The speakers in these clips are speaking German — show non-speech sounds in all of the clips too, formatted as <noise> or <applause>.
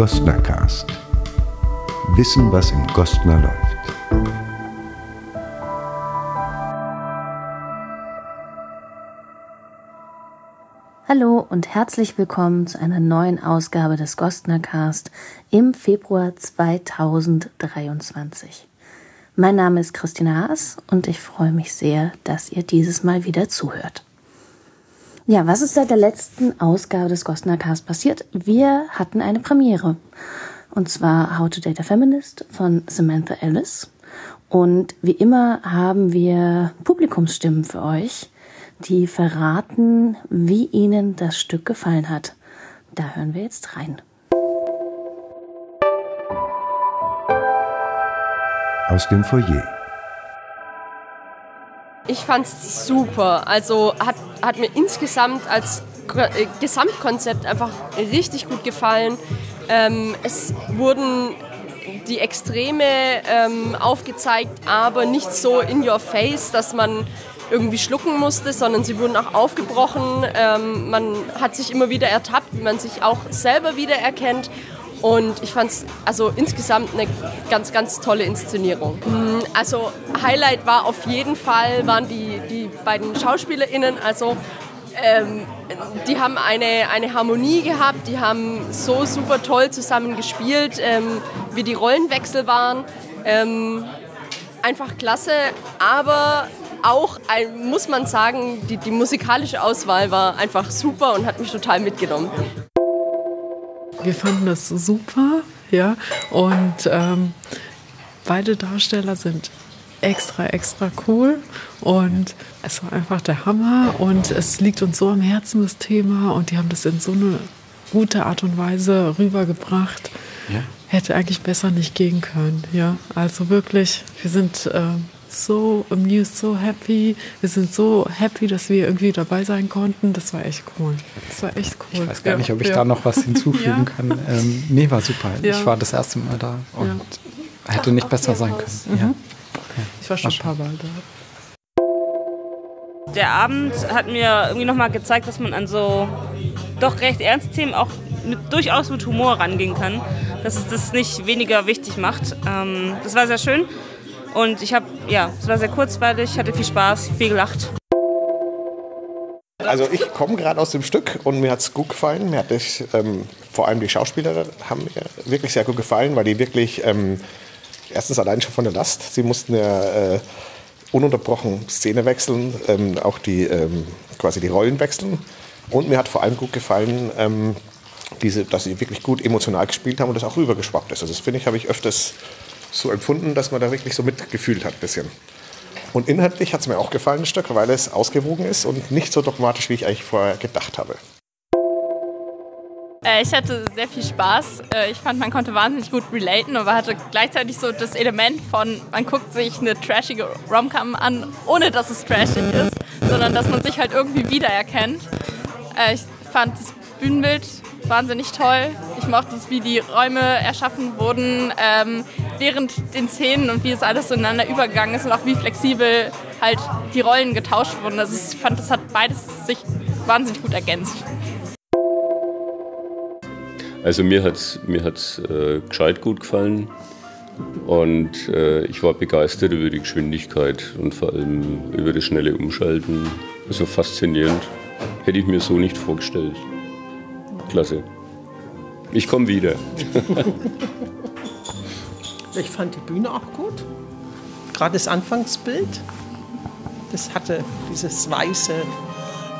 Gostnercast. Wissen, was im Gostner läuft. Hallo und herzlich willkommen zu einer neuen Ausgabe des Gostnercast im Februar 2023. Mein Name ist Christina Haas und ich freue mich sehr, dass ihr dieses Mal wieder zuhört. Ja, was ist seit der letzten Ausgabe des Gostner Cast passiert? Wir hatten eine Premiere. Und zwar How to Date a Feminist von Samantha Ellis. Und wie immer haben wir Publikumsstimmen für euch, die verraten, wie ihnen das Stück gefallen hat. Da hören wir jetzt rein. Aus dem Foyer. Ich fand es super. Also hat, hat mir insgesamt als äh, Gesamtkonzept einfach richtig gut gefallen. Ähm, es wurden die Extreme ähm, aufgezeigt, aber nicht so in your face, dass man irgendwie schlucken musste, sondern sie wurden auch aufgebrochen. Ähm, man hat sich immer wieder ertappt, wie man sich auch selber wiedererkennt. Und ich fand es also insgesamt eine ganz, ganz tolle Inszenierung. Mm, also Highlight war auf jeden Fall, waren die, die beiden SchauspielerInnen, also ähm, die haben eine, eine Harmonie gehabt, die haben so super toll zusammen gespielt, ähm, wie die Rollenwechsel waren. Ähm, einfach klasse, aber auch, ein, muss man sagen, die, die musikalische Auswahl war einfach super und hat mich total mitgenommen. Wir fanden das super, ja. Und ähm, beide Darsteller sind extra, extra cool. Und es war einfach der Hammer. Und es liegt uns so am Herzen, das Thema. Und die haben das in so eine gute Art und Weise rübergebracht. Ja. Hätte eigentlich besser nicht gehen können. Ja, also wirklich, wir sind. Äh, so amused, so happy. Wir sind so happy, dass wir irgendwie dabei sein konnten. Das war echt cool. Das war echt cool. Ich weiß gar nicht, ob ich ja. da noch was <laughs> hinzufügen ja. kann. Ähm, nee, war super. Ja. Ich war das erste Mal da und hätte nicht besser sein können. Mhm. Ich war schon ein paar Mal da. Der Abend hat mir irgendwie nochmal gezeigt, dass man an so doch recht ernst Themen auch mit, durchaus mit Humor rangehen kann. Dass es das nicht weniger wichtig macht. Ähm, das war sehr schön. Und ich habe, ja, es war sehr kurzweilig, hatte viel Spaß, viel gelacht. Also ich komme gerade aus dem Stück und mir hat es gut gefallen. Mir hat das, ähm, vor allem die Schauspieler haben mir wirklich sehr gut gefallen, weil die wirklich ähm, erstens allein schon von der Last, sie mussten ja äh, ununterbrochen Szene wechseln, ähm, auch die ähm, quasi die Rollen wechseln. Und mir hat vor allem gut gefallen, ähm, diese, dass sie wirklich gut emotional gespielt haben und das auch rübergeschwappt ist. Also das finde ich, habe ich öfters so empfunden, dass man da wirklich so mitgefühlt hat ein bisschen. Und inhaltlich hat es mir auch gefallen ein Stück, weil es ausgewogen ist und nicht so dogmatisch, wie ich eigentlich vorher gedacht habe. Äh, ich hatte sehr viel Spaß. Äh, ich fand, man konnte wahnsinnig gut relaten, aber hatte gleichzeitig so das Element von, man guckt sich eine trashige Romcom an, ohne dass es trashig ist, sondern dass man sich halt irgendwie wiedererkennt. Äh, ich fand das Bühnenbild wahnsinnig toll. Ich mochte es, wie die Räume erschaffen wurden ähm, während den Szenen und wie es alles so ineinander übergegangen ist und auch wie flexibel halt die Rollen getauscht wurden. Also ich fand, das hat beides sich wahnsinnig gut ergänzt. Also mir hat es mir hat's, äh, gescheit gut gefallen und äh, ich war begeistert über die Geschwindigkeit und vor allem über das schnelle Umschalten. Also faszinierend. Hätte ich mir so nicht vorgestellt. Klasse. Ich komme wieder. <laughs> ich fand die Bühne auch gut. Gerade das Anfangsbild, das hatte dieses Weiße,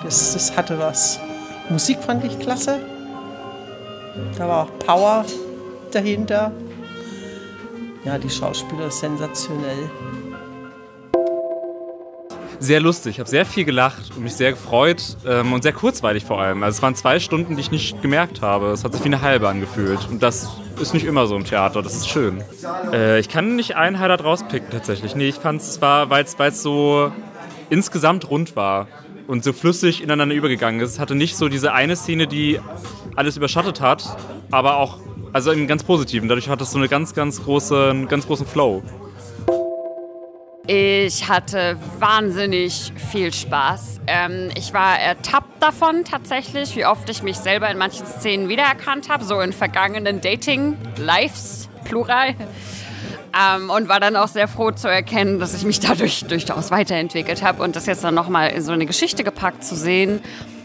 das, das hatte was. Musik fand ich klasse. Da war auch Power dahinter. Ja, die Schauspieler sensationell sehr lustig. Ich habe sehr viel gelacht und mich sehr gefreut ähm, und sehr kurzweilig vor allem. Also es waren zwei Stunden, die ich nicht gemerkt habe. Es hat sich wie eine halbe angefühlt. Und das ist nicht immer so im Theater. Das ist schön. Äh, ich kann nicht ein Highlight rauspicken tatsächlich. Nee, ich fand es war, weil es so insgesamt rund war und so flüssig ineinander übergegangen ist. Es hatte nicht so diese eine Szene, die alles überschattet hat, aber auch also im ganz Positiven. Dadurch hat es so eine ganz, ganz große, einen ganz großen Flow. Ich hatte wahnsinnig viel Spaß. Ähm, ich war ertappt davon tatsächlich, wie oft ich mich selber in manchen Szenen wiedererkannt habe, so in vergangenen Dating-Lives, plural. Ähm, und war dann auch sehr froh zu erkennen, dass ich mich dadurch durchaus weiterentwickelt habe und das jetzt dann nochmal in so eine Geschichte gepackt zu sehen,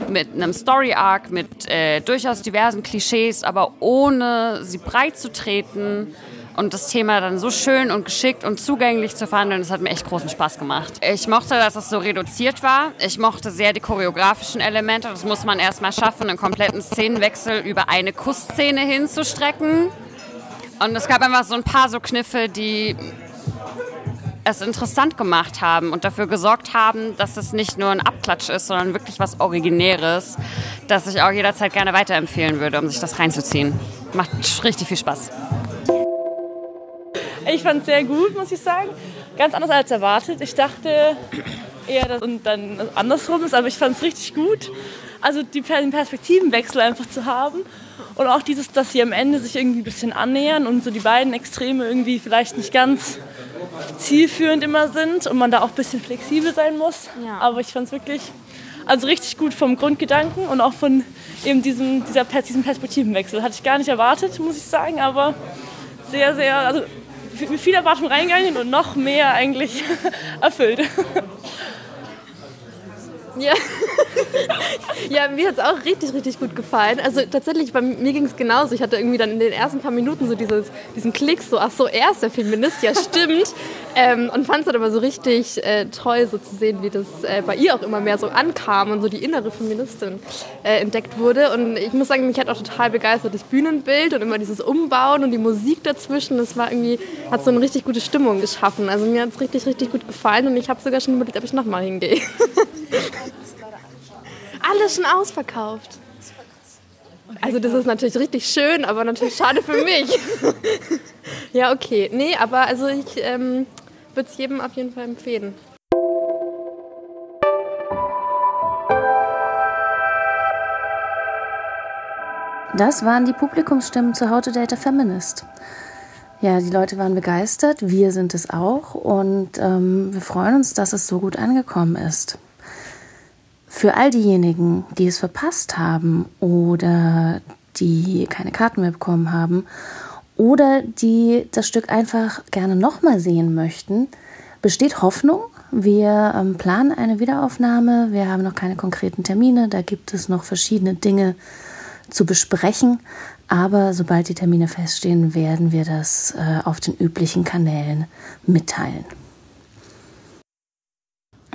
mit einem Story-Arc, mit äh, durchaus diversen Klischees, aber ohne sie breit zu treten und das Thema dann so schön und geschickt und zugänglich zu verhandeln, das hat mir echt großen Spaß gemacht. Ich mochte, dass es so reduziert war. Ich mochte sehr die choreografischen Elemente. Das muss man erstmal schaffen, einen kompletten Szenenwechsel über eine Kussszene hinzustrecken. Und es gab einfach so ein paar so Kniffe, die es interessant gemacht haben und dafür gesorgt haben, dass es nicht nur ein Abklatsch ist, sondern wirklich was Originäres, das ich auch jederzeit gerne weiterempfehlen würde, um sich das reinzuziehen. Macht richtig viel Spaß. Ich fand es sehr gut, muss ich sagen. Ganz anders als erwartet. Ich dachte eher, dass es dann andersrum ist, aber ich fand es richtig gut. Also die Perspektivenwechsel einfach zu haben und auch dieses, dass sie am Ende sich irgendwie ein bisschen annähern und so die beiden Extreme irgendwie vielleicht nicht ganz zielführend immer sind und man da auch ein bisschen flexibel sein muss. Ja. Aber ich fand es wirklich also richtig gut vom Grundgedanken und auch von eben diesem, dieser, diesem Perspektivenwechsel. Hatte ich gar nicht erwartet, muss ich sagen, aber sehr, sehr, also mit viel Erwartung reingegangen und noch mehr eigentlich <laughs> erfüllt. Ja. ja, mir hat es auch richtig, richtig gut gefallen. Also tatsächlich, bei mir ging es genauso. Ich hatte irgendwie dann in den ersten paar Minuten so dieses, diesen Klick, so, ach so, er ist der Feminist, ja stimmt. <laughs> ähm, und fand es dann aber so richtig äh, toll, so zu sehen, wie das äh, bei ihr auch immer mehr so ankam und so die innere Feministin äh, entdeckt wurde. Und ich muss sagen, mich hat auch total begeistert das Bühnenbild und immer dieses Umbauen und die Musik dazwischen. Das war irgendwie, hat so eine richtig gute Stimmung geschaffen. Also mir hat es richtig, richtig gut gefallen und ich habe sogar schon überlegt, ob ich nochmal hingehe. <laughs> Alles schon ausverkauft. Also das ist natürlich richtig schön, aber natürlich schade für mich. <laughs> ja, okay. Nee, aber also ich ähm, würde es jedem auf jeden Fall empfehlen. Das waren die Publikumsstimmen zu How to Date a Feminist. Ja, die Leute waren begeistert, wir sind es auch und ähm, wir freuen uns, dass es so gut angekommen ist. Für all diejenigen, die es verpasst haben oder die keine Karten mehr bekommen haben oder die das Stück einfach gerne nochmal sehen möchten, besteht Hoffnung. Wir ähm, planen eine Wiederaufnahme. Wir haben noch keine konkreten Termine. Da gibt es noch verschiedene Dinge zu besprechen. Aber sobald die Termine feststehen, werden wir das äh, auf den üblichen Kanälen mitteilen.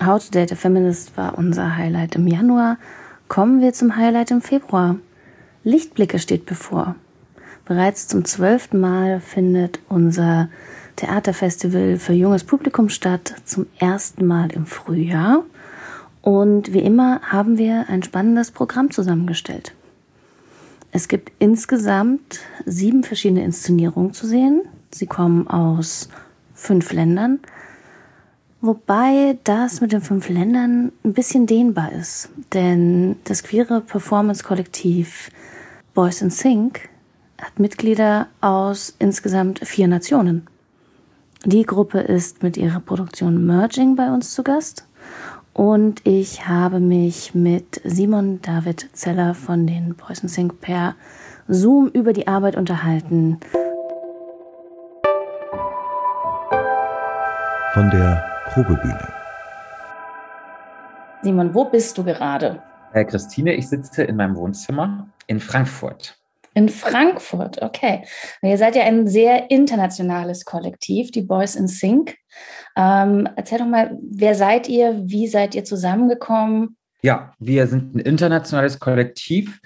How to Date a Feminist war unser Highlight im Januar. Kommen wir zum Highlight im Februar. Lichtblicke steht bevor. Bereits zum zwölften Mal findet unser Theaterfestival für junges Publikum statt, zum ersten Mal im Frühjahr. Und wie immer haben wir ein spannendes Programm zusammengestellt. Es gibt insgesamt sieben verschiedene Inszenierungen zu sehen. Sie kommen aus fünf Ländern. Wobei das mit den fünf Ländern ein bisschen dehnbar ist, denn das queere Performance-Kollektiv Boys in Sync hat Mitglieder aus insgesamt vier Nationen. Die Gruppe ist mit ihrer Produktion Merging bei uns zu Gast und ich habe mich mit Simon David Zeller von den Boys in Sync per Zoom über die Arbeit unterhalten. Von der Probebühne. Simon, wo bist du gerade? Äh, Christine, ich sitze in meinem Wohnzimmer in Frankfurt. In Frankfurt, okay. Ihr seid ja ein sehr internationales Kollektiv, die Boys in Sync. Ähm, erzähl doch mal, wer seid ihr? Wie seid ihr zusammengekommen? Ja, wir sind ein internationales Kollektiv.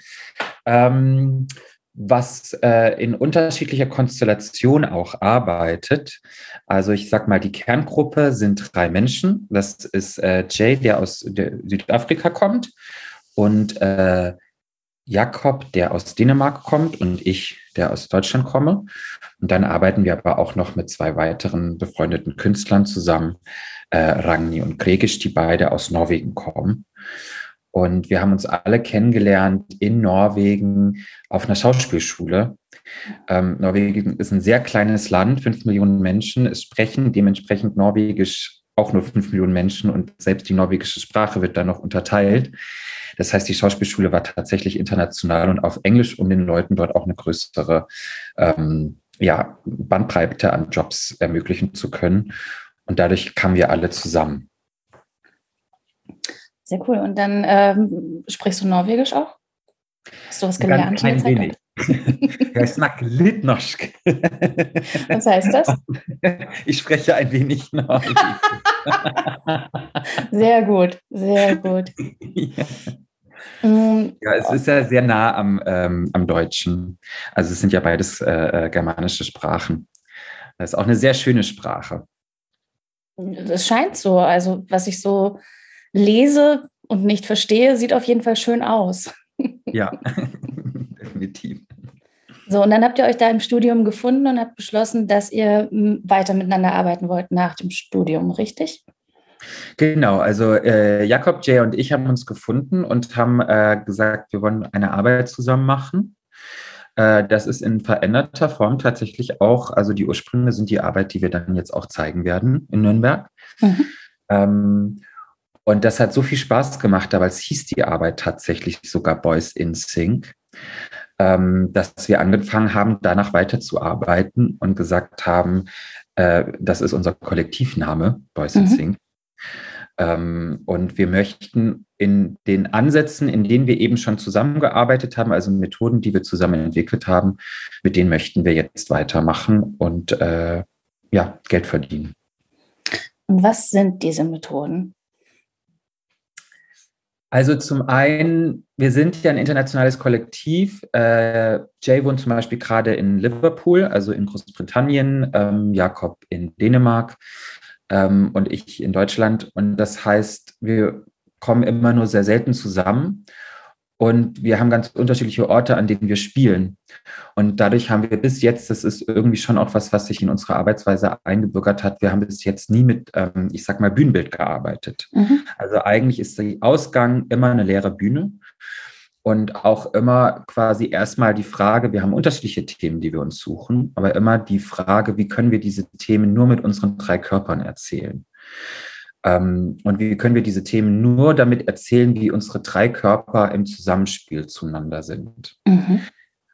Ähm, was äh, in unterschiedlicher Konstellation auch arbeitet. Also ich sag mal, die Kerngruppe sind drei Menschen. Das ist äh, Jay, der aus der Südafrika kommt, und äh, Jakob, der aus Dänemark kommt, und ich, der aus Deutschland komme. Und dann arbeiten wir aber auch noch mit zwei weiteren befreundeten Künstlern zusammen, äh, Ragni und Gregisch, die beide aus Norwegen kommen. Und wir haben uns alle kennengelernt in Norwegen auf einer Schauspielschule. Ähm, Norwegen ist ein sehr kleines Land, fünf Millionen Menschen. Es sprechen dementsprechend Norwegisch auch nur fünf Millionen Menschen und selbst die norwegische Sprache wird da noch unterteilt. Das heißt, die Schauspielschule war tatsächlich international und auf Englisch, um den Leuten dort auch eine größere ähm, ja, Bandbreite an Jobs ermöglichen zu können. Und dadurch kamen wir alle zusammen. Sehr cool. Und dann ähm, sprichst du Norwegisch auch? Hast du was gelernt? Ein wenig. Snakker litt norsk. Was heißt das? <laughs> Ich spreche ein wenig Norwegisch. Sehr gut, sehr gut. Ja. Ja, es ist ja sehr nah am, ähm, am Deutschen. Also es sind ja beides äh, äh germanische Sprachen. Das ist auch eine sehr schöne Sprache. Es scheint so. Also was ich so lese und nicht verstehe, sieht auf jeden Fall schön aus. Ja, <laughs> <laughs> definitiv. So, und dann habt ihr euch da im Studium gefunden und habt beschlossen, dass ihr weiter miteinander arbeiten wollt nach dem Studium, richtig? Genau, also äh, Jakob, Jay und ich haben uns gefunden und haben äh, gesagt, wir wollen eine Arbeit zusammen machen. Äh, das ist in veränderter Form tatsächlich auch, also die Ursprünge sind die Arbeit, die wir dann jetzt auch zeigen werden in Nürnberg. Mhm. Ähm, und das hat so viel Spaß gemacht, aber es hieß die Arbeit tatsächlich sogar Boys in Sync, ähm, dass wir angefangen haben, danach weiterzuarbeiten und gesagt haben, äh, das ist unser Kollektivname, Boys mhm. in Sync. Ähm, und wir möchten in den Ansätzen, in denen wir eben schon zusammengearbeitet haben, also Methoden, die wir zusammen entwickelt haben, mit denen möchten wir jetzt weitermachen und äh, ja, Geld verdienen. Und was sind diese Methoden? Also zum einen, wir sind ja ein internationales Kollektiv. Äh, Jay wohnt zum Beispiel gerade in Liverpool, also in Großbritannien, ähm, Jakob in Dänemark ähm, und ich in Deutschland. Und das heißt, wir kommen immer nur sehr selten zusammen. Und wir haben ganz unterschiedliche Orte, an denen wir spielen. Und dadurch haben wir bis jetzt, das ist irgendwie schon auch was, was sich in unsere Arbeitsweise eingebürgert hat, wir haben bis jetzt nie mit, ähm, ich sag mal, Bühnenbild gearbeitet. Mhm. Also eigentlich ist der Ausgang immer eine leere Bühne. Und auch immer quasi erstmal die Frage, wir haben unterschiedliche Themen, die wir uns suchen, aber immer die Frage, wie können wir diese Themen nur mit unseren drei Körpern erzählen? Ähm, und wie können wir diese Themen nur damit erzählen, wie unsere drei Körper im Zusammenspiel zueinander sind? Mhm.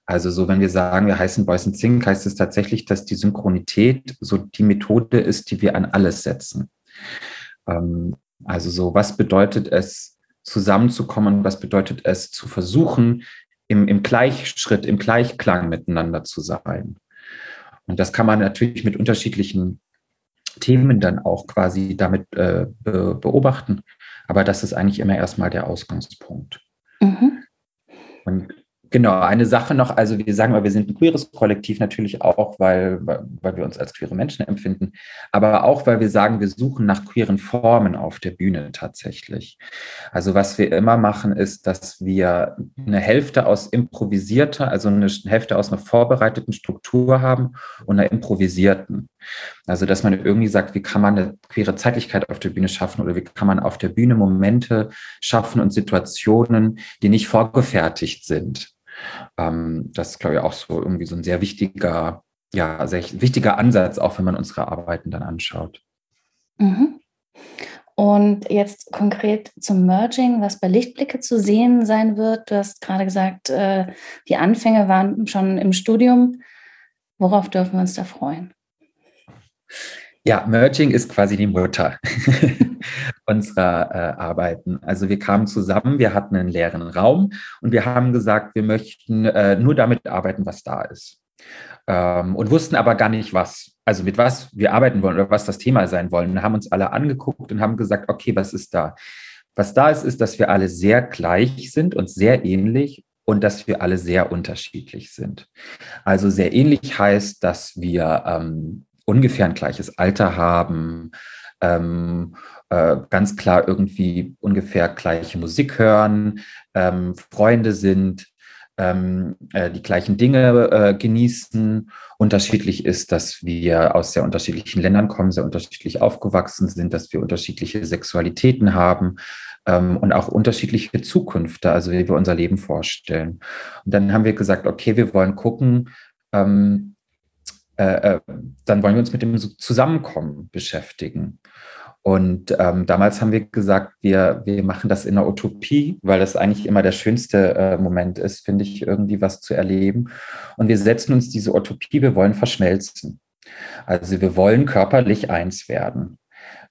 Also so, wenn wir sagen, wir heißen Boys and Sing, heißt es tatsächlich, dass die Synchronität so die Methode ist, die wir an alles setzen. Ähm, also so, was bedeutet es, zusammenzukommen? Was bedeutet es, zu versuchen, im, im Gleichschritt, im Gleichklang miteinander zu sein? Und das kann man natürlich mit unterschiedlichen Themen dann auch quasi damit äh, be beobachten. Aber das ist eigentlich immer erstmal der Ausgangspunkt. Mhm. Und Genau, eine Sache noch, also wir sagen mal, wir sind ein queeres Kollektiv natürlich auch, weil, weil wir uns als queere Menschen empfinden, aber auch, weil wir sagen, wir suchen nach queeren Formen auf der Bühne tatsächlich. Also was wir immer machen, ist, dass wir eine Hälfte aus improvisierter, also eine Hälfte aus einer vorbereiteten Struktur haben und einer improvisierten. Also dass man irgendwie sagt, wie kann man eine queere Zeitlichkeit auf der Bühne schaffen oder wie kann man auf der Bühne Momente schaffen und Situationen, die nicht vorgefertigt sind. Ähm, das ist, glaube ich, auch so irgendwie so ein sehr wichtiger, ja, sehr wichtiger Ansatz, auch wenn man unsere Arbeiten dann anschaut. Mhm. Und jetzt konkret zum Merging, was bei Lichtblicke zu sehen sein wird. Du hast gerade gesagt, äh, die Anfänge waren schon im Studium. Worauf dürfen wir uns da freuen? Ja, Merging ist quasi die Mutter <laughs> unserer äh, Arbeiten. Also wir kamen zusammen, wir hatten einen leeren Raum und wir haben gesagt, wir möchten äh, nur damit arbeiten, was da ist. Ähm, und wussten aber gar nicht, was, also mit was wir arbeiten wollen oder was das Thema sein wollen. Und haben uns alle angeguckt und haben gesagt, okay, was ist da? Was da ist, ist, dass wir alle sehr gleich sind und sehr ähnlich und dass wir alle sehr unterschiedlich sind. Also sehr ähnlich heißt, dass wir ähm, ungefähr ein gleiches Alter haben, ähm, äh, ganz klar irgendwie ungefähr gleiche Musik hören, ähm, Freunde sind, ähm, äh, die gleichen Dinge äh, genießen. Unterschiedlich ist, dass wir aus sehr unterschiedlichen Ländern kommen, sehr unterschiedlich aufgewachsen sind, dass wir unterschiedliche Sexualitäten haben ähm, und auch unterschiedliche Zukünfte, also wie wir unser Leben vorstellen. Und dann haben wir gesagt, okay, wir wollen gucken, ähm, äh, äh, dann wollen wir uns mit dem Zusammenkommen beschäftigen. Und ähm, damals haben wir gesagt, wir, wir machen das in der Utopie, weil das eigentlich immer der schönste äh, Moment ist, finde ich, irgendwie was zu erleben. Und wir setzen uns diese Utopie, wir wollen verschmelzen. Also wir wollen körperlich eins werden.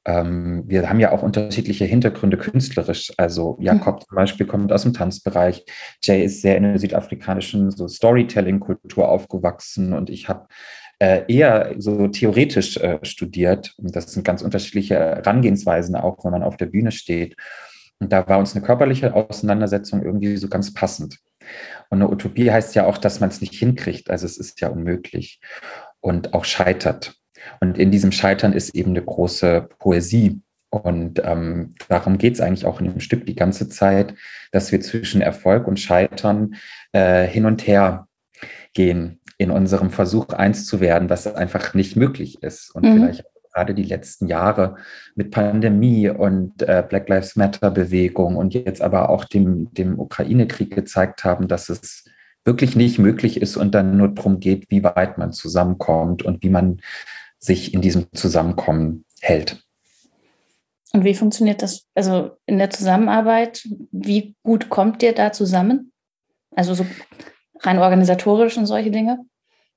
Ähm, wir haben ja auch unterschiedliche Hintergründe künstlerisch. Also Jakob zum Beispiel kommt aus dem Tanzbereich. Jay ist sehr in der südafrikanischen so Storytelling-Kultur aufgewachsen und ich habe eher so theoretisch äh, studiert. Und das sind ganz unterschiedliche Herangehensweisen, auch wenn man auf der Bühne steht. Und da war uns eine körperliche Auseinandersetzung irgendwie so ganz passend. Und eine Utopie heißt ja auch, dass man es nicht hinkriegt. Also es ist ja unmöglich und auch scheitert. Und in diesem Scheitern ist eben eine große Poesie. Und ähm, darum geht es eigentlich auch in dem Stück die ganze Zeit, dass wir zwischen Erfolg und Scheitern äh, hin und her gehen in unserem Versuch, eins zu werden, was einfach nicht möglich ist. Und mhm. vielleicht gerade die letzten Jahre mit Pandemie und äh, Black Lives Matter Bewegung und jetzt aber auch dem, dem Ukraine-Krieg gezeigt haben, dass es wirklich nicht möglich ist und dann nur darum geht, wie weit man zusammenkommt und wie man sich in diesem Zusammenkommen hält. Und wie funktioniert das, also in der Zusammenarbeit, wie gut kommt ihr da zusammen? Also so rein organisatorisch und solche Dinge?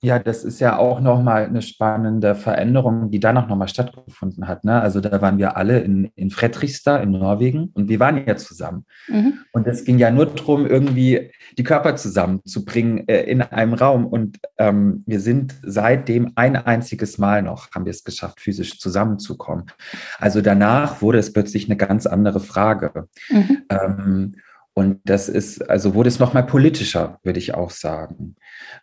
Ja, das ist ja auch nochmal eine spannende Veränderung, die danach nochmal stattgefunden hat. Ne? Also da waren wir alle in, in Fredrikstad in Norwegen und wir waren ja zusammen. Mhm. Und es ging ja nur darum, irgendwie die Körper zusammenzubringen äh, in einem Raum. Und ähm, wir sind seitdem ein einziges Mal noch, haben wir es geschafft, physisch zusammenzukommen. Also danach wurde es plötzlich eine ganz andere Frage. Mhm. Ähm, und das ist, also wurde es nochmal politischer, würde ich auch sagen.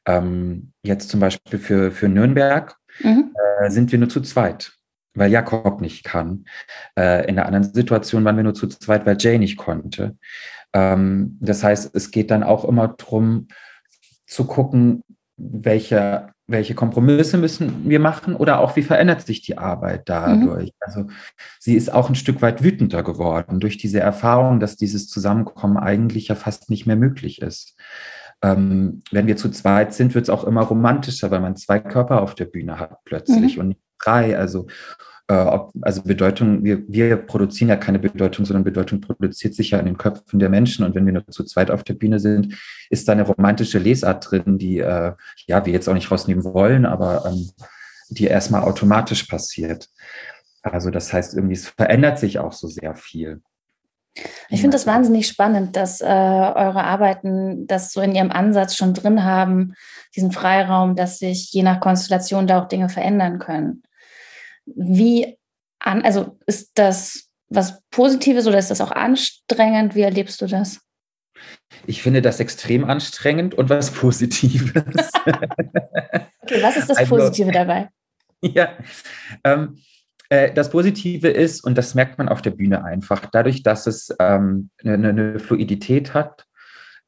Ähm, jetzt zum Beispiel für, für Nürnberg mhm. äh, sind wir nur zu zweit, weil Jakob nicht kann. Äh, in der anderen Situation waren wir nur zu zweit, weil Jay nicht konnte. Ähm, das heißt, es geht dann auch immer darum zu gucken, welche welche Kompromisse müssen wir machen oder auch wie verändert sich die Arbeit dadurch. Mhm. Also sie ist auch ein Stück weit wütender geworden durch diese Erfahrung, dass dieses Zusammenkommen eigentlich ja fast nicht mehr möglich ist. Ähm, wenn wir zu zweit sind, wird es auch immer romantischer, weil man zwei Körper auf der Bühne hat plötzlich mhm. und nicht drei. Also ob, also Bedeutung, wir, wir produzieren ja keine Bedeutung, sondern Bedeutung produziert sich ja in den Köpfen der Menschen. Und wenn wir nur zu zweit auf der Bühne sind, ist da eine romantische Lesart drin, die äh, ja wir jetzt auch nicht rausnehmen wollen, aber ähm, die erstmal automatisch passiert. Also das heißt, irgendwie es verändert sich auch so sehr viel. Ich finde das wahnsinnig spannend, dass äh, eure Arbeiten das so in ihrem Ansatz schon drin haben, diesen Freiraum, dass sich je nach Konstellation da auch Dinge verändern können. Wie an, also ist das was Positives oder ist das auch anstrengend? Wie erlebst du das? Ich finde das extrem anstrengend und was Positives. <laughs> okay, was ist das also, Positive dabei? <laughs> Ja, ähm, äh, das Positive ist, und das merkt man auf der Bühne einfach, dadurch, dass es ähm, eine, eine Fluidität hat,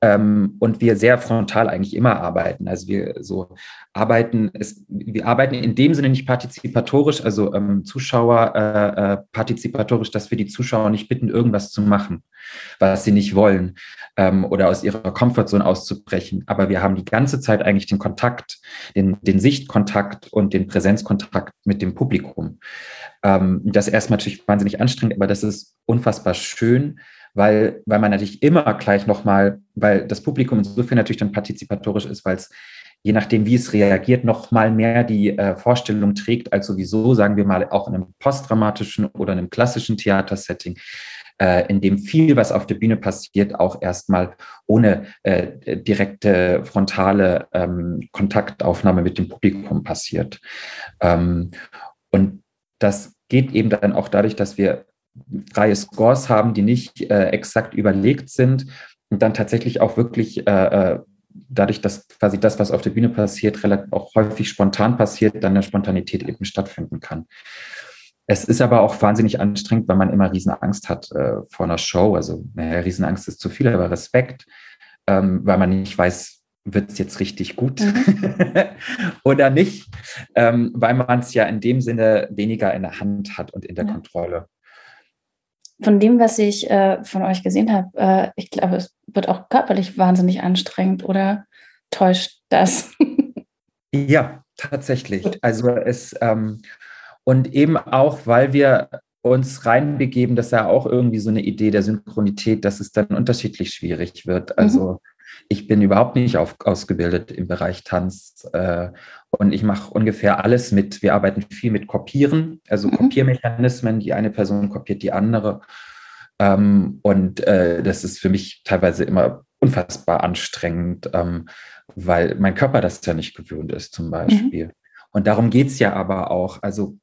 ähm, und wir sehr frontal eigentlich immer arbeiten. Also wir so arbeiten, es, wir arbeiten in dem Sinne nicht partizipatorisch, also ähm, Zuschauer äh, äh, partizipatorisch, dass wir die Zuschauer nicht bitten, irgendwas zu machen, was sie nicht wollen ähm, oder aus ihrer Komfortzone auszubrechen. Aber wir haben die ganze Zeit eigentlich den Kontakt, den, den Sichtkontakt und den Präsenzkontakt mit dem Publikum. Ähm, das ist erstmal natürlich wahnsinnig anstrengend, aber das ist unfassbar schön weil, weil man natürlich immer gleich nochmal, weil das Publikum insofern natürlich dann partizipatorisch ist, weil es je nachdem, wie es reagiert, nochmal mehr die äh, Vorstellung trägt, als sowieso, sagen wir mal, auch in einem postdramatischen oder einem klassischen Theatersetting, äh, in dem viel, was auf der Bühne passiert, auch erstmal ohne äh, direkte frontale ähm, Kontaktaufnahme mit dem Publikum passiert. Ähm, und das geht eben dann auch dadurch, dass wir freie Scores haben, die nicht äh, exakt überlegt sind und dann tatsächlich auch wirklich äh, äh, dadurch, dass quasi das, was auf der Bühne passiert, relativ auch häufig spontan passiert, dann eine Spontanität eben stattfinden kann. Es ist aber auch wahnsinnig anstrengend, weil man immer Riesenangst hat äh, vor einer Show. Also, naja, Riesenangst ist zu viel, aber Respekt, ähm, weil man nicht weiß, wird es jetzt richtig gut mhm. <laughs> oder nicht, ähm, weil man es ja in dem Sinne weniger in der Hand hat und in der ja. Kontrolle von dem, was ich äh, von euch gesehen habe, äh, ich glaube, es wird auch körperlich wahnsinnig anstrengend oder täuscht das? <laughs> ja, tatsächlich. Also es ähm, und eben auch, weil wir uns reinbegeben, das ist ja auch irgendwie so eine Idee der Synchronität, dass es dann unterschiedlich schwierig wird. Also mhm. ich bin überhaupt nicht auf, ausgebildet im Bereich Tanz äh, und ich mache ungefähr alles mit. Wir arbeiten viel mit Kopieren, also mhm. Kopiermechanismen. Die eine Person kopiert die andere. Ähm, und äh, das ist für mich teilweise immer unfassbar anstrengend, ähm, weil mein Körper das ja nicht gewöhnt ist, zum mhm. Beispiel. Mhm. Und darum geht es ja aber auch. Also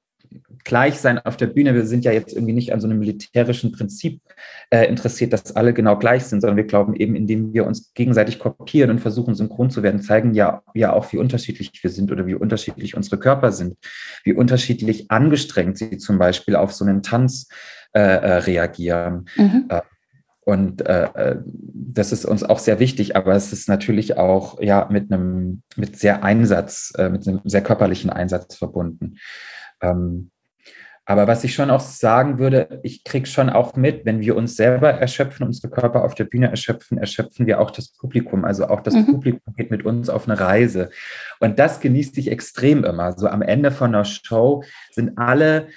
gleich sein auf der Bühne. Wir sind ja jetzt irgendwie nicht an so einem militärischen Prinzip äh, interessiert, dass alle genau gleich sind, sondern wir glauben eben, indem wir uns gegenseitig kopieren und versuchen, synchron zu werden, zeigen ja, ja auch, wie unterschiedlich wir sind oder wie unterschiedlich unsere Körper sind, wie unterschiedlich angestrengt sie zum Beispiel auf so einen Tanz äh, äh reagieren. Mhm. Äh, und äh, äh, das ist uns auch sehr wichtig, aber es ist natürlich auch ja mit einem mit sehr Einsatz, äh, mit einem sehr körperlichen Einsatz verbunden. Ähm, aber was ich schon auch sagen würde, ich kriege schon auch mit, wenn wir uns selber erschöpfen, unsere Körper auf der Bühne erschöpfen, erschöpfen wir auch das Publikum. Also auch das mhm. Publikum geht mit uns auf eine Reise. Und das genieße ich extrem immer. So am Ende von einer Show sind alle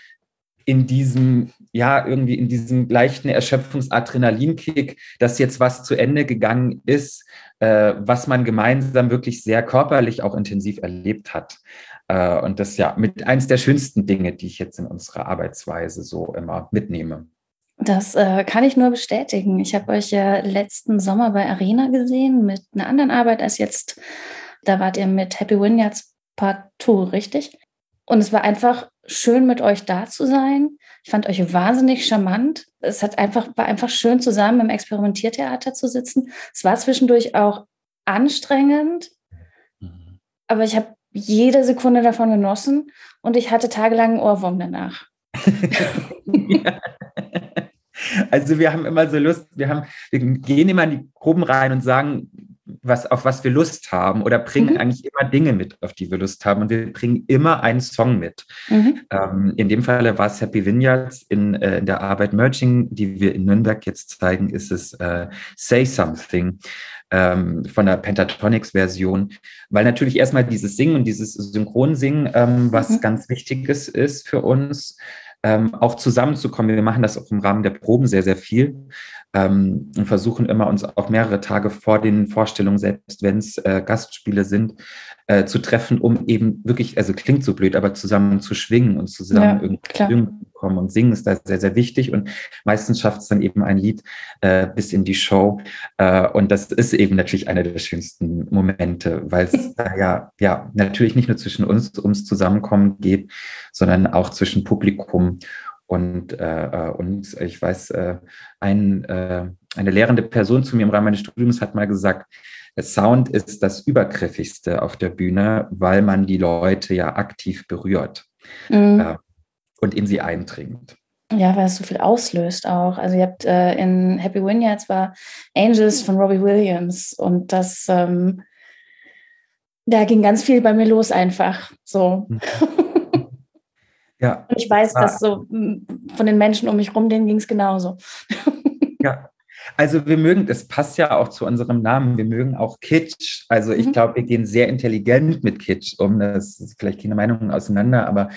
in diesem, ja, irgendwie in diesem leichten Erschöpfungsadrenalinkick, dass jetzt was zu Ende gegangen ist, äh, was man gemeinsam wirklich sehr körperlich auch intensiv erlebt hat. Äh, und das ist ja mit eins der schönsten Dinge, die ich jetzt in unserer Arbeitsweise so immer mitnehme. Das äh, kann ich nur bestätigen. Ich habe euch ja letzten Sommer bei Arena gesehen mit einer anderen Arbeit als jetzt. Da wart ihr mit Happy Vineyards Part 2, richtig? Und es war einfach schön, mit euch da zu sein. Ich fand euch wahnsinnig charmant. Es hat einfach, war einfach schön, zusammen im Experimentiertheater zu sitzen. Es war zwischendurch auch anstrengend, mhm. aber ich habe jede Sekunde davon genossen und ich hatte tagelang einen Ohrwurm danach. <laughs> Also wir haben immer so Lust, wir haben, wir gehen immer in die Proben rein und sagen, was, auf was wir Lust haben oder bringen mhm. eigentlich immer Dinge mit, auf die wir Lust haben. Und wir bringen immer einen Song mit. Mhm. Ähm, in dem Fall war es Happy Vineyards. In, äh, in der Arbeit Merging, die wir in Nürnberg jetzt zeigen, ist es äh, Say Something ähm, von der Pentatonics-Version, weil natürlich erstmal dieses Singen und dieses Synchronsingen, ähm, was mhm. ganz Wichtiges ist für uns, ähm, auch zusammenzukommen. Wir machen das auch im Rahmen der Proben sehr, sehr viel ähm, und versuchen immer uns auch mehrere Tage vor den Vorstellungen, selbst wenn es äh, Gastspiele sind, äh, zu treffen, um eben wirklich, also klingt so blöd, aber zusammen zu schwingen und zusammen ja, irgendwie kommen und singen ist da sehr, sehr wichtig. Und meistens schafft es dann eben ein Lied äh, bis in die Show. Äh, und das ist eben natürlich einer der schönsten Momente, weil es <laughs> da ja, ja natürlich nicht nur zwischen uns ums Zusammenkommen geht, sondern auch zwischen Publikum und äh, äh uns. Ich weiß, äh, ein, äh, eine lehrende Person zu mir im Rahmen meines Studiums hat mal gesagt, Sound ist das Übergriffigste auf der Bühne, weil man die Leute ja aktiv berührt mhm. äh, und in sie eindringt. Ja, weil es so viel auslöst auch. Also ihr habt äh, in Happy Vineyards war Angels von Robbie Williams und das, ähm, da ging ganz viel bei mir los einfach. So. Mhm. <laughs> Ja. Und ich weiß, dass so von den Menschen um mich rum, denen ging es genauso. Ja, <laughs> also wir mögen, das passt ja auch zu unserem Namen, wir mögen auch Kitsch. Also ich mhm. glaube, wir gehen sehr intelligent mit Kitsch um. Das ist vielleicht keine Meinung auseinander, aber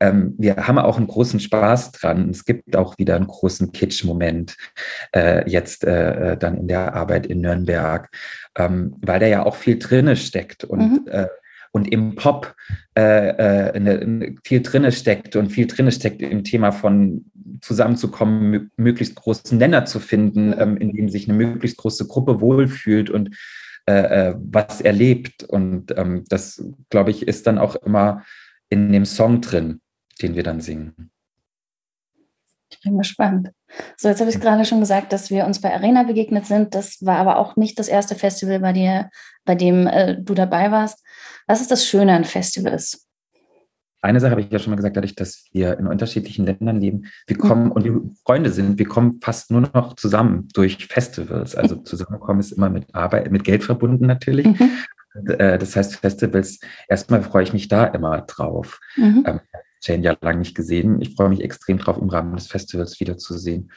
ähm, wir haben auch einen großen Spaß dran. Es gibt auch wieder einen großen Kitsch-Moment äh, jetzt äh, äh, dann in der Arbeit in Nürnberg, ähm, weil da ja auch viel drinne steckt und mhm. äh, und im Pop äh, äh, eine, viel drinne steckt und viel drinne steckt im Thema von zusammenzukommen, möglichst großen Nenner zu finden, ähm, in dem sich eine möglichst große Gruppe wohlfühlt und äh, äh, was erlebt. Und ähm, das, glaube ich, ist dann auch immer in dem Song drin, den wir dann singen. Ich bin gespannt. So, jetzt habe ich gerade schon gesagt, dass wir uns bei Arena begegnet sind. Das war aber auch nicht das erste Festival, bei, dir, bei dem äh, du dabei warst. Was ist das Schöne an Festivals? Eine Sache habe ich ja schon mal gesagt, dadurch, dass wir in unterschiedlichen Ländern leben, wir kommen mhm. und wir Freunde sind, wir kommen fast nur noch zusammen durch Festivals. Also zusammenkommen ist immer mit Arbeit, mit Geld verbunden natürlich. Mhm. Äh, das heißt, Festivals, erstmal freue ich mich da immer drauf. Mhm. Ähm, Jane ja lange nicht gesehen. Ich freue mich extrem drauf, im Rahmen des Festivals wiederzusehen.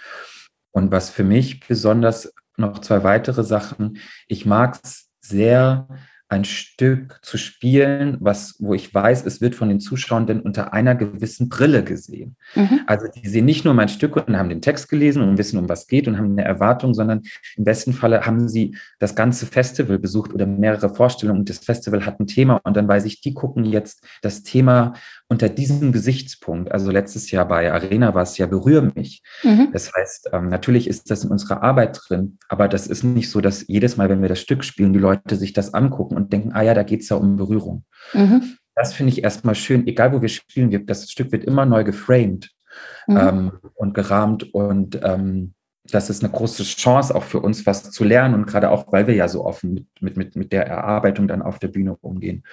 Und was für mich besonders noch zwei weitere Sachen, ich mag es sehr, ein Stück zu spielen, was, wo ich weiß, es wird von den Zuschauenden unter einer gewissen Brille gesehen. Mhm. Also die sehen nicht nur mein Stück und haben den Text gelesen und wissen, um was geht und haben eine Erwartung, sondern im besten Falle haben sie das ganze Festival besucht oder mehrere Vorstellungen und das Festival hat ein Thema und dann weiß ich, die gucken jetzt das Thema unter diesem Gesichtspunkt. Also letztes Jahr bei Arena war es ja Berühr mich. Mhm. Das heißt, ähm, natürlich ist das in unserer Arbeit drin, aber das ist nicht so, dass jedes Mal, wenn wir das Stück spielen, die Leute sich das angucken und denken, ah ja, da geht es ja um Berührung. Mhm. Das finde ich erstmal schön, egal wo wir spielen, wir, das Stück wird immer neu geframed mhm. ähm, und gerahmt und ähm, das ist eine große Chance auch für uns, was zu lernen und gerade auch, weil wir ja so offen mit, mit, mit, mit der Erarbeitung dann auf der Bühne umgehen.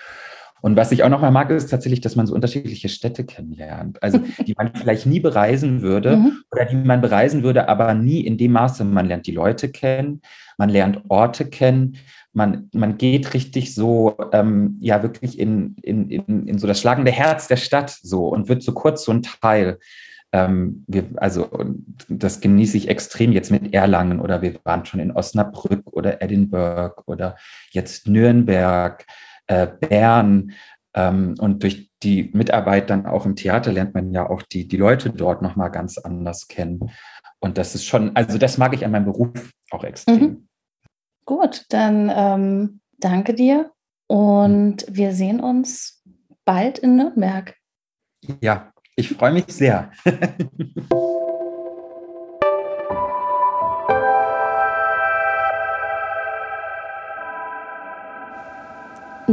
Und was ich auch noch mal mag, ist tatsächlich, dass man so unterschiedliche Städte kennenlernt. Also die man vielleicht nie bereisen würde mhm. oder die man bereisen würde, aber nie in dem Maße. Man lernt die Leute kennen, man lernt Orte kennen, man, man geht richtig so, ähm, ja, wirklich in, in, in, in so das schlagende Herz der Stadt so und wird so kurz so ein Teil. Ähm, wir, also das genieße ich extrem jetzt mit Erlangen oder wir waren schon in Osnabrück oder Edinburgh oder jetzt Nürnberg äh, Bern. Ähm, und durch die Mitarbeit dann auch im Theater lernt man ja auch die, die Leute dort nochmal ganz anders kennen. Und das ist schon, also das mag ich an meinem Beruf auch extrem. Mhm. Gut, dann ähm, danke dir und wir sehen uns bald in Nürnberg. Ja, ich freue mich sehr. <laughs>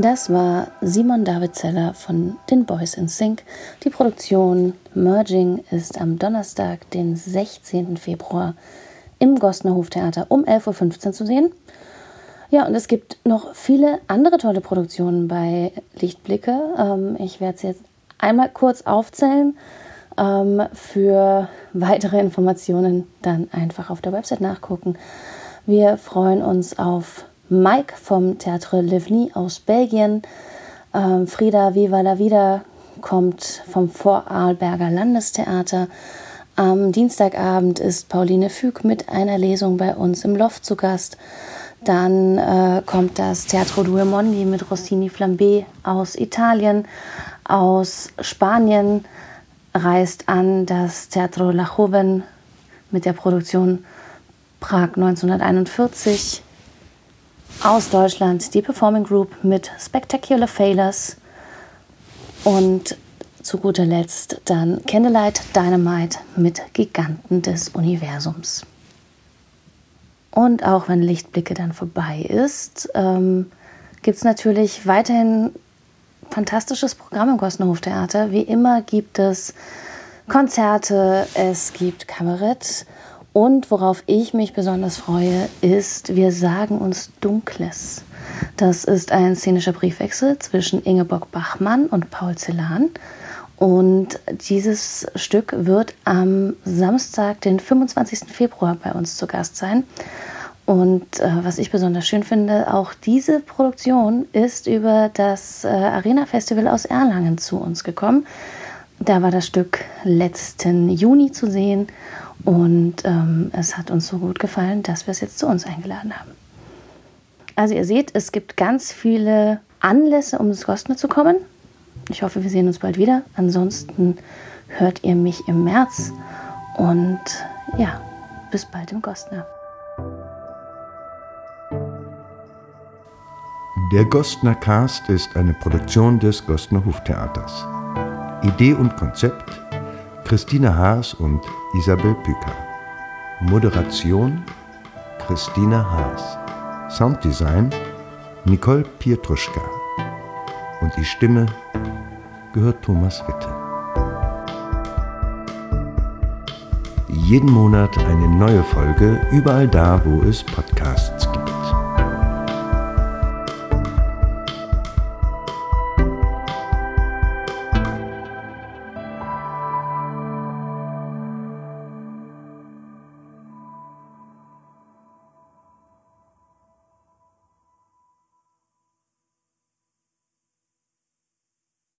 Das war Simon David Zeller von den Boys in Sync. Die Produktion Merging ist am Donnerstag, den 16. Februar im Gosner Hoftheater um 11.15 Uhr zu sehen. Ja, und es gibt noch viele andere tolle Produktionen bei Lichtblicke. Ähm, ich werde es jetzt einmal kurz aufzählen. Ähm, für weitere Informationen dann einfach auf der Website nachgucken. Wir freuen uns auf Mike vom Theatre Livni aus Belgien. Ähm, Frieda Viva la Vida kommt vom Vorarlberger Landestheater. Am Dienstagabend ist Pauline Füg mit einer Lesung bei uns im Loft zu Gast. Dann äh, kommt das Teatro Due Mondi mit Rossini Flambé aus Italien. Aus Spanien reist an das Teatro La Joven mit der Produktion Prag 1941 aus Deutschland die Performing Group mit Spectacular Failures und zu guter Letzt dann Candlelight Dynamite mit Giganten des Universums. Und auch wenn Lichtblicke dann vorbei ist, ähm, gibt es natürlich weiterhin fantastisches Programm im Gossenhof Theater. Wie immer gibt es Konzerte, es gibt Kabarett und worauf ich mich besonders freue, ist, wir sagen uns Dunkles. Das ist ein szenischer Briefwechsel zwischen Ingeborg Bachmann und Paul Celan. Und dieses Stück wird am Samstag, den 25. Februar, bei uns zu Gast sein. Und äh, was ich besonders schön finde, auch diese Produktion ist über das äh, Arena Festival aus Erlangen zu uns gekommen. Da war das Stück letzten Juni zu sehen und ähm, es hat uns so gut gefallen, dass wir es jetzt zu uns eingeladen haben. Also ihr seht, es gibt ganz viele Anlässe, um ins Gostner zu kommen. Ich hoffe, wir sehen uns bald wieder. Ansonsten hört ihr mich im März. Und ja, bis bald im Gostner. Der Gostner Cast ist eine Produktion des Gostner Hoftheaters. Idee und Konzept Christine Haas und Isabel Püker. Moderation Christine Haas. Sounddesign Nicole Pietruschka. Und die Stimme gehört Thomas Witte. Jeden Monat eine neue Folge, überall da, wo es Podcasts